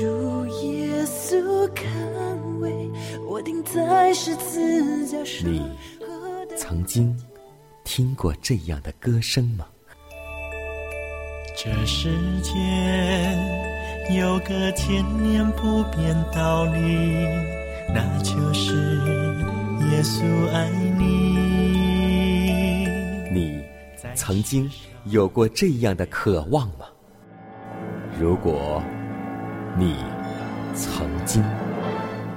主耶稣看为我钉在十字架上。你曾经听过这样的歌声吗？这世间有个千年不变道理，那就是耶稣爱你。你曾经有过这样的渴望吗？如果你曾经，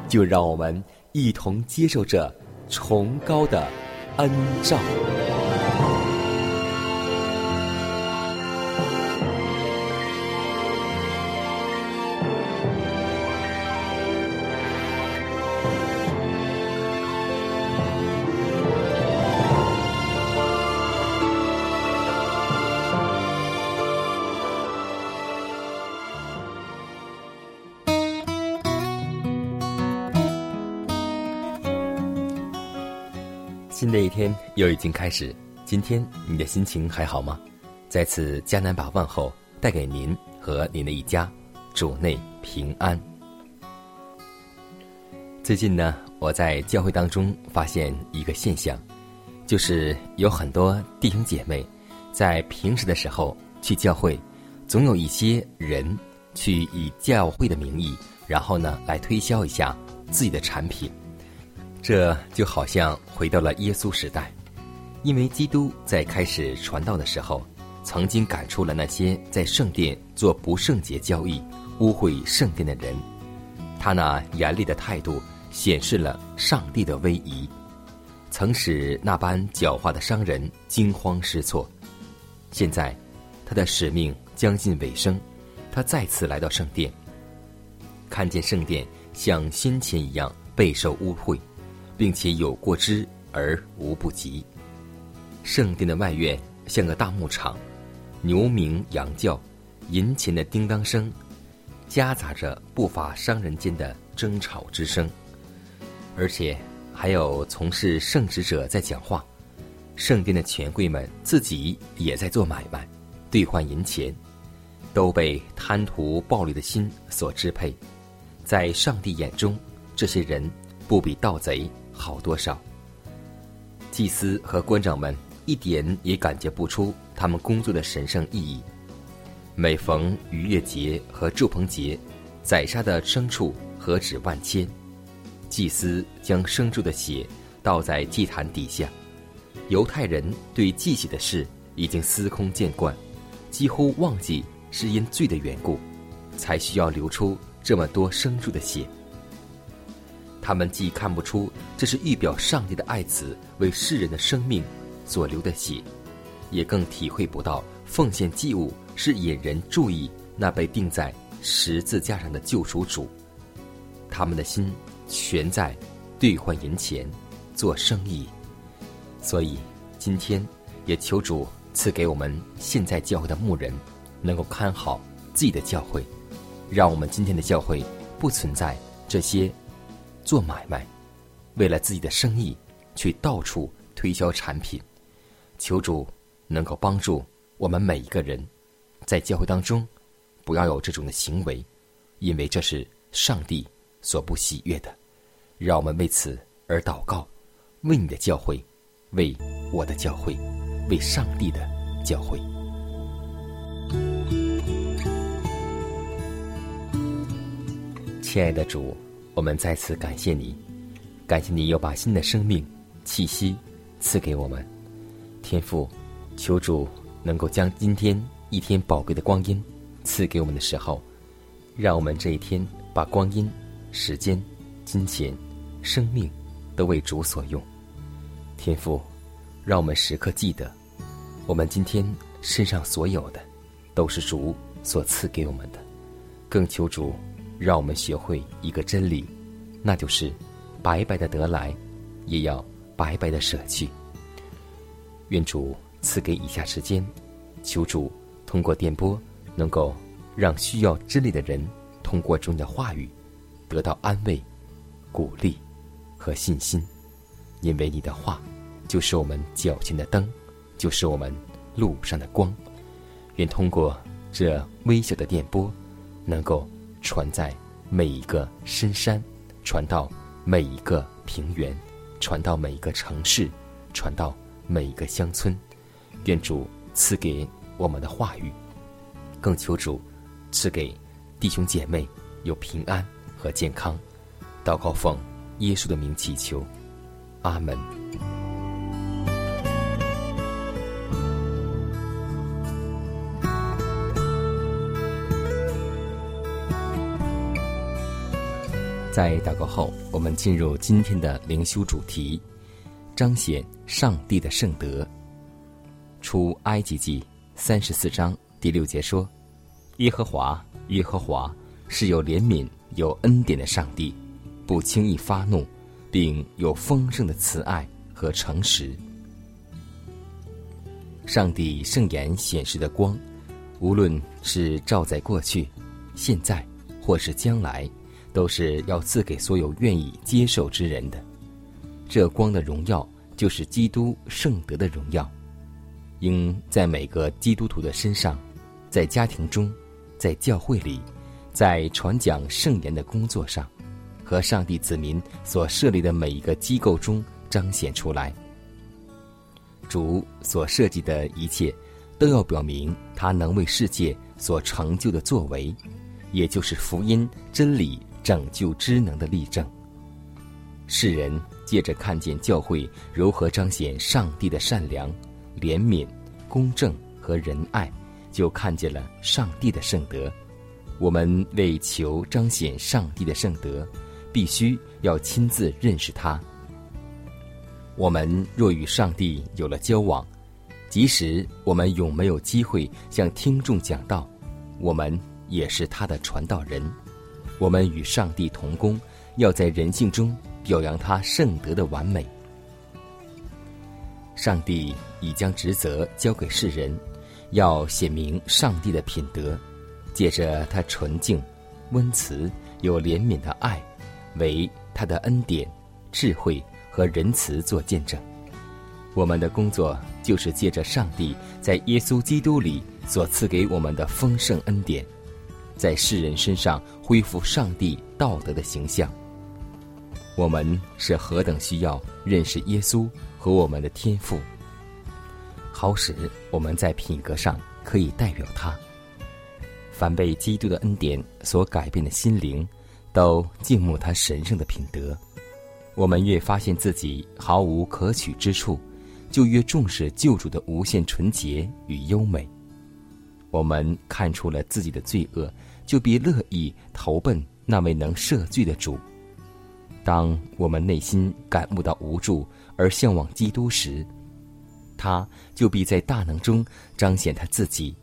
就让我们一同接受这崇高的恩照。已经开始，今天你的心情还好吗？在此，迦南把问候带给您和您的一家，主内平安。最近呢，我在教会当中发现一个现象，就是有很多弟兄姐妹在平时的时候去教会，总有一些人去以教会的名义，然后呢来推销一下自己的产品。这就好像回到了耶稣时代，因为基督在开始传道的时候，曾经赶出了那些在圣殿做不圣洁交易、污秽圣殿的人。他那严厉的态度显示了上帝的威仪，曾使那般狡猾的商人惊慌失措。现在，他的使命将近尾声，他再次来到圣殿，看见圣殿像先前一样备受污秽。并且有过之而无不及。圣殿的外院像个大牧场，牛鸣羊叫，银钱的叮当声，夹杂着不法商人间的争吵之声，而且还有从事圣职者在讲话。圣殿的权贵们自己也在做买卖，兑换银钱，都被贪图暴利的心所支配。在上帝眼中，这些人不比盗贼。好多少？祭司和官长们一点也感觉不出他们工作的神圣意义。每逢逾越节和祝棚节，宰杀的牲畜何止万千？祭司将牲畜的血倒在祭坛底下。犹太人对祭血的事已经司空见惯，几乎忘记是因罪的缘故，才需要流出这么多牲畜的血。他们既看不出这是预表上帝的爱子为世人的生命所流的血，也更体会不到奉献祭物是引人注意那被钉在十字架上的救赎主。他们的心全在兑换银钱、做生意，所以今天也求主赐给我们现在教会的牧人，能够看好自己的教会，让我们今天的教会不存在这些。做买卖，为了自己的生意，去到处推销产品。求主能够帮助我们每一个人，在教会当中，不要有这种的行为，因为这是上帝所不喜悦的。让我们为此而祷告，为你的教会，为我的教会，为上帝的教会。亲爱的主。我们再次感谢你，感谢你又把新的生命气息赐给我们。天父，求主能够将今天一天宝贵的光阴赐给我们的时候，让我们这一天把光阴、时间、金钱、生命都为主所用。天父，让我们时刻记得，我们今天身上所有的，都是主所赐给我们的。更求主，让我们学会一个真理，那就是白白的得来，也要白白的舍去。愿主赐给以下时间，求主通过电波，能够让需要真理的人通过中的话语，得到安慰、鼓励和信心。因为你的话，就是我们脚前的灯，就是我们路上的光。愿通过这微小的电波，能够传在每一个深山，传到每一个平原，传到每一个城市，传到每一个乡村。愿主赐给我们的话语，更求主赐给弟兄姐妹有平安和健康。祷告奉耶稣的名祈求。阿门。在祷告后，我们进入今天的灵修主题：彰显上帝的圣德。出埃及记三十四章第六节说：“耶和华，耶和华是有怜悯、有恩典的上帝，不轻易发怒。”并有丰盛的慈爱和诚实。上帝圣言显示的光，无论是照在过去、现在，或是将来，都是要赐给所有愿意接受之人的。这光的荣耀，就是基督圣德的荣耀，应在每个基督徒的身上，在家庭中，在教会里，在传讲圣言的工作上。和上帝子民所设立的每一个机构中彰显出来。主所设计的一切，都要表明他能为世界所成就的作为，也就是福音真理拯救之能的例证。世人借着看见教会如何彰显上帝的善良、怜悯、公正和仁爱，就看见了上帝的圣德。我们为求彰显上帝的圣德。必须要亲自认识他。我们若与上帝有了交往，即使我们永没有机会向听众讲道，我们也是他的传道人。我们与上帝同工，要在人性中表扬他圣德的完美。上帝已将职责交给世人，要显明上帝的品德，借着他纯净、温慈、有怜悯的爱。为他的恩典、智慧和仁慈做见证。我们的工作就是借着上帝在耶稣基督里所赐给我们的丰盛恩典，在世人身上恢复上帝道德的形象。我们是何等需要认识耶稣和我们的天赋，好使我们在品格上可以代表他。凡被基督的恩典所改变的心灵。都敬慕他神圣的品德。我们越发现自己毫无可取之处，就越重视救主的无限纯洁与优美。我们看出了自己的罪恶，就必乐意投奔那位能赦罪的主。当我们内心感悟到无助而向往基督时，他就必在大能中彰显他自己。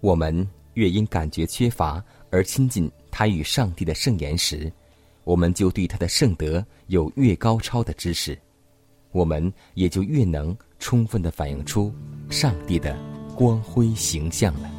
我们越因感觉缺乏而亲近。他与上帝的圣言时，我们就对他的圣德有越高超的知识，我们也就越能充分的反映出上帝的光辉形象了。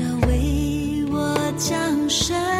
要为我降生。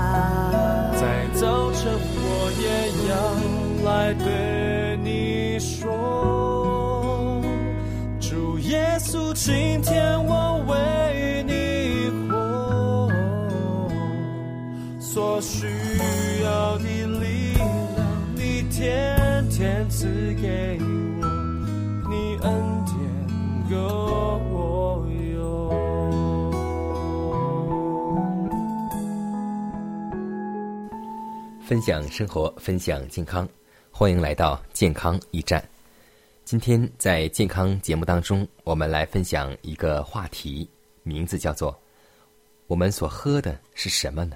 分享生活，分享健康，欢迎来到健康驿站。今天在健康节目当中，我们来分享一个话题，名字叫做“我们所喝的是什么呢？”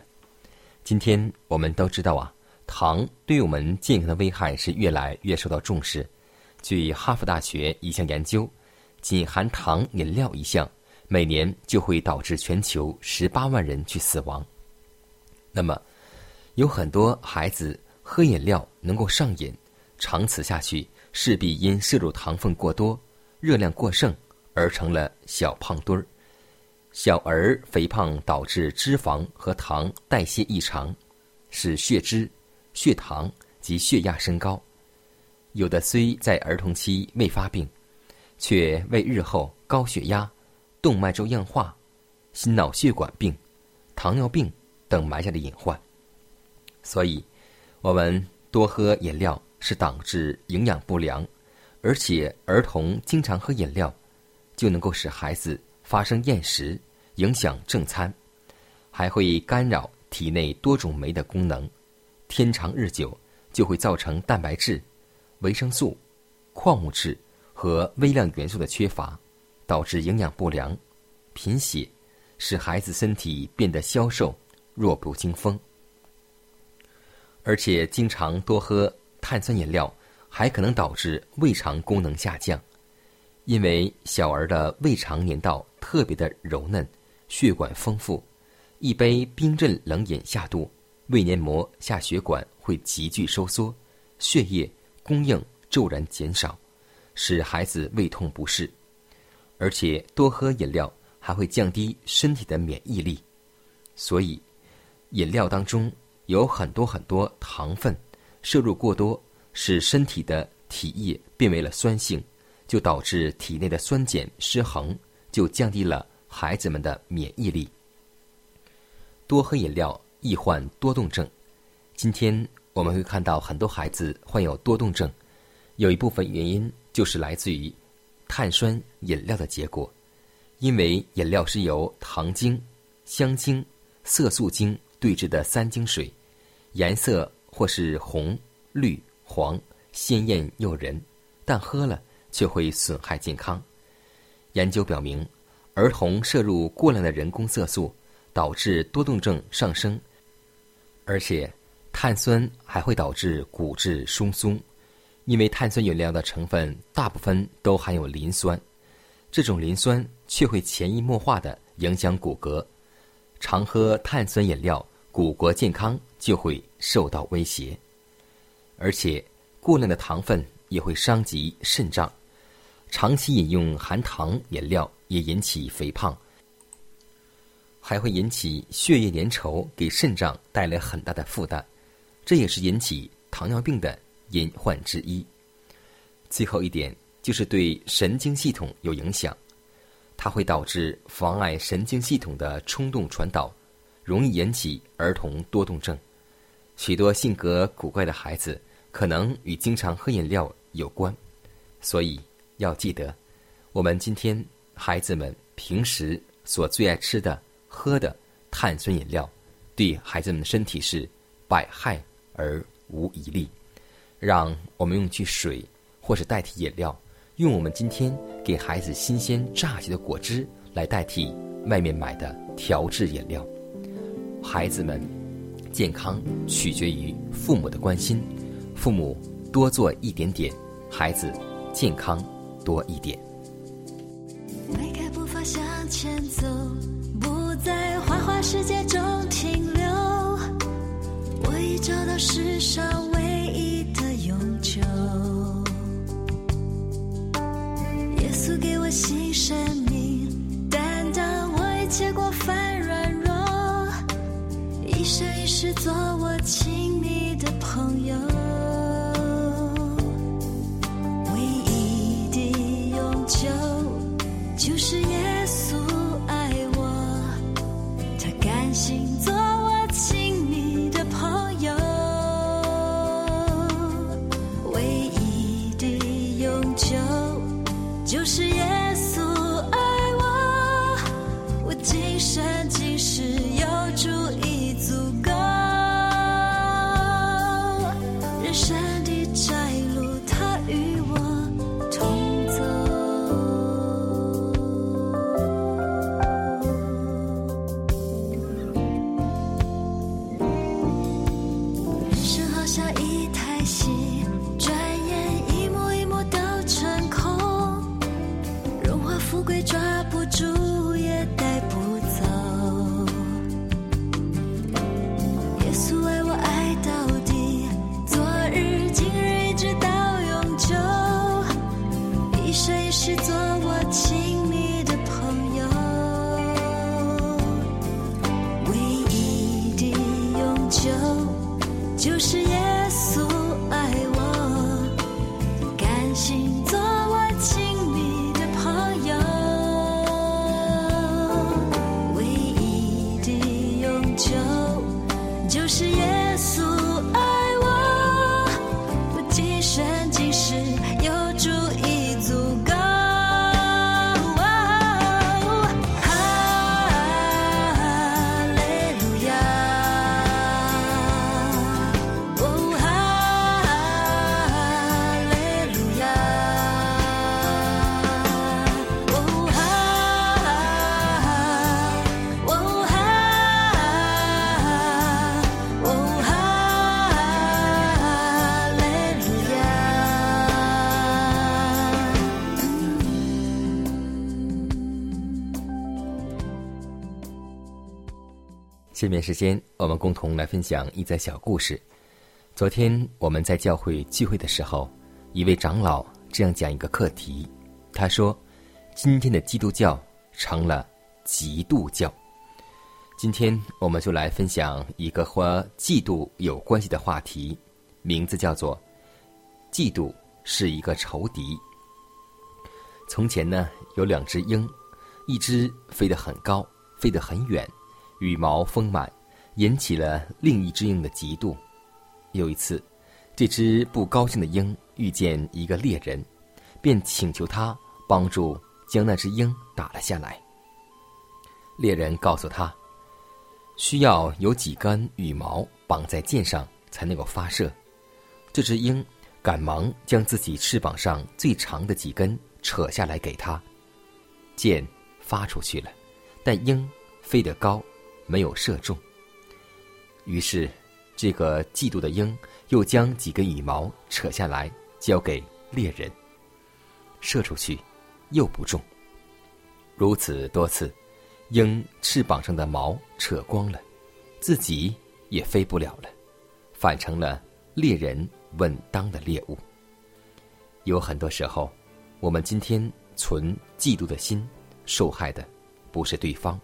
今天我们都知道啊，糖对我们健康的危害是越来越受到重视。据哈佛大学一项研究，仅含糖饮料一项，每年就会导致全球十八万人去死亡。那么，有很多孩子喝饮料能够上瘾，长此下去，势必因摄入糖分过多、热量过剩而成了小胖墩儿。小儿肥胖导致脂肪和糖代谢异常，使血脂、血糖及血压升高。有的虽在儿童期未发病，却为日后高血压、动脉粥样化、心脑血管病、糖尿病等埋下的隐患。所以，我们多喝饮料是导致营养不良，而且儿童经常喝饮料，就能够使孩子发生厌食，影响正餐，还会干扰体内多种酶的功能。天长日久，就会造成蛋白质、维生素、矿物质和微量元素的缺乏，导致营养不良、贫血，使孩子身体变得消瘦、弱不禁风。而且，经常多喝碳酸饮料，还可能导致胃肠功能下降，因为小儿的胃肠黏道特别的柔嫩，血管丰富，一杯冰镇冷饮下肚，胃黏膜下血管会急剧收缩，血液供应骤然减少，使孩子胃痛不适。而且，多喝饮料还会降低身体的免疫力，所以，饮料当中。有很多很多糖分，摄入过多，使身体的体液变为了酸性，就导致体内的酸碱失衡，就降低了孩子们的免疫力。多喝饮料易患多动症。今天我们会看到很多孩子患有多动症，有一部分原因就是来自于碳酸饮料的结果，因为饮料是由糖精、香精、色素精。对制的三精水，颜色或是红、绿、黄，鲜艳诱人，但喝了却会损害健康。研究表明，儿童摄入过量的人工色素，导致多动症上升，而且碳酸还会导致骨质疏松，因为碳酸饮料的成分大部分都含有磷酸，这种磷酸却会潜移默化的影响骨骼。常喝碳酸饮料，骨骼健康就会受到威胁，而且过量的糖分也会伤及肾脏。长期饮用含糖饮料也引起肥胖，还会引起血液粘稠，给肾脏带来很大的负担，这也是引起糖尿病的隐患之一。最后一点就是对神经系统有影响。它会导致妨碍神经系统的冲动传导，容易引起儿童多动症。许多性格古怪的孩子可能与经常喝饮料有关，所以要记得，我们今天孩子们平时所最爱吃的、喝的碳酸饮料，对孩子们的身体是百害而无一利。让我们用去水，或是代替饮料。用我们今天给孩子新鲜榨取的果汁来代替外面买的调制饮料。孩子们健康取决于父母的关心，父母多做一点点，孩子健康多一点。迈开步伐向前走，不在花花世界中停留。我已找到世上唯一的永久。耶稣给我新生生一世做我亲密的朋友。下面时间，我们共同来分享一则小故事。昨天我们在教会聚会的时候，一位长老这样讲一个课题，他说：“今天的基督教成了嫉妒教。”今天我们就来分享一个和嫉妒有关系的话题，名字叫做“嫉妒是一个仇敌”。从前呢，有两只鹰，一只飞得很高，飞得很远，羽毛丰满，引起了另一只鹰的嫉妒。有一次，这只不高兴的鹰遇见一个猎人，便请求他帮助将那只鹰打了下来。猎人告诉他，需要有几根羽毛绑在箭上才能够发射。这只鹰赶忙将自己翅膀上最长的几根扯下来给他，箭发出去了，但鹰飞得高，没有射中。于是，这个嫉妒的鹰又将几根羽毛扯下来交给猎人，射出去，又不中。如此多次，鹰翅膀上的毛扯光了，自己也飞不了了，反成了猎人稳当的猎物。有很多时候，我们今天存嫉妒的心，受害的不是对方，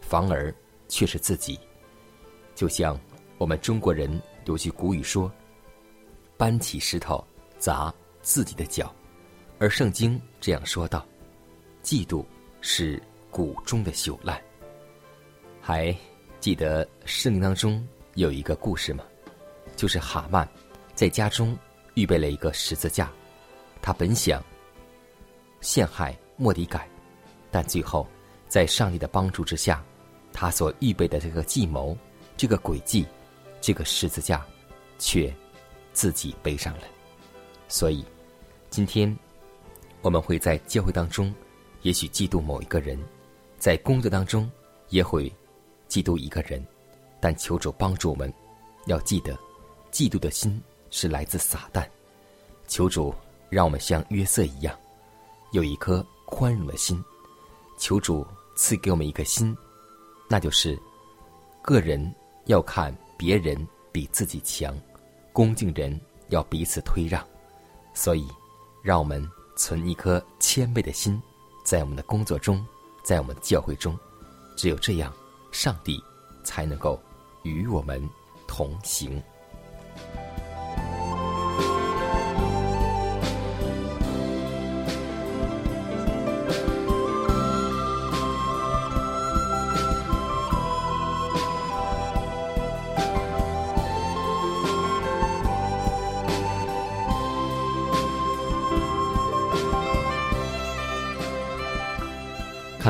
反而却是自己。就像我们中国人有句古语说：“搬起石头砸自己的脚。”而圣经这样说道：“嫉妒是谷中的朽烂。”还记得圣经当中有一个故事吗？就是哈曼在家中预备了一个十字架，他本想陷害莫迪改，但最后在上帝的帮助之下，他所预备的这个计谋、这个诡计、这个十字架，却自己背上了。所以，今天我们会在教会当中，也许嫉妒某一个人，在工作当中也会嫉妒一个人，但求主帮助我们，要记得，嫉妒的心是来自撒旦。求主让我们像约瑟一样，有一颗宽容的心。求主赐给我们一个心，那就是个人要看别人比自己强，恭敬人要彼此推让。所以，让我们存一颗谦卑的心，在我们的工作中，在我们的教会中，只有这样，上帝才能够与我们同行。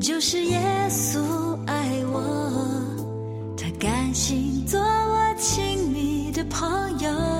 就是耶稣爱我他甘心做我亲密的朋友。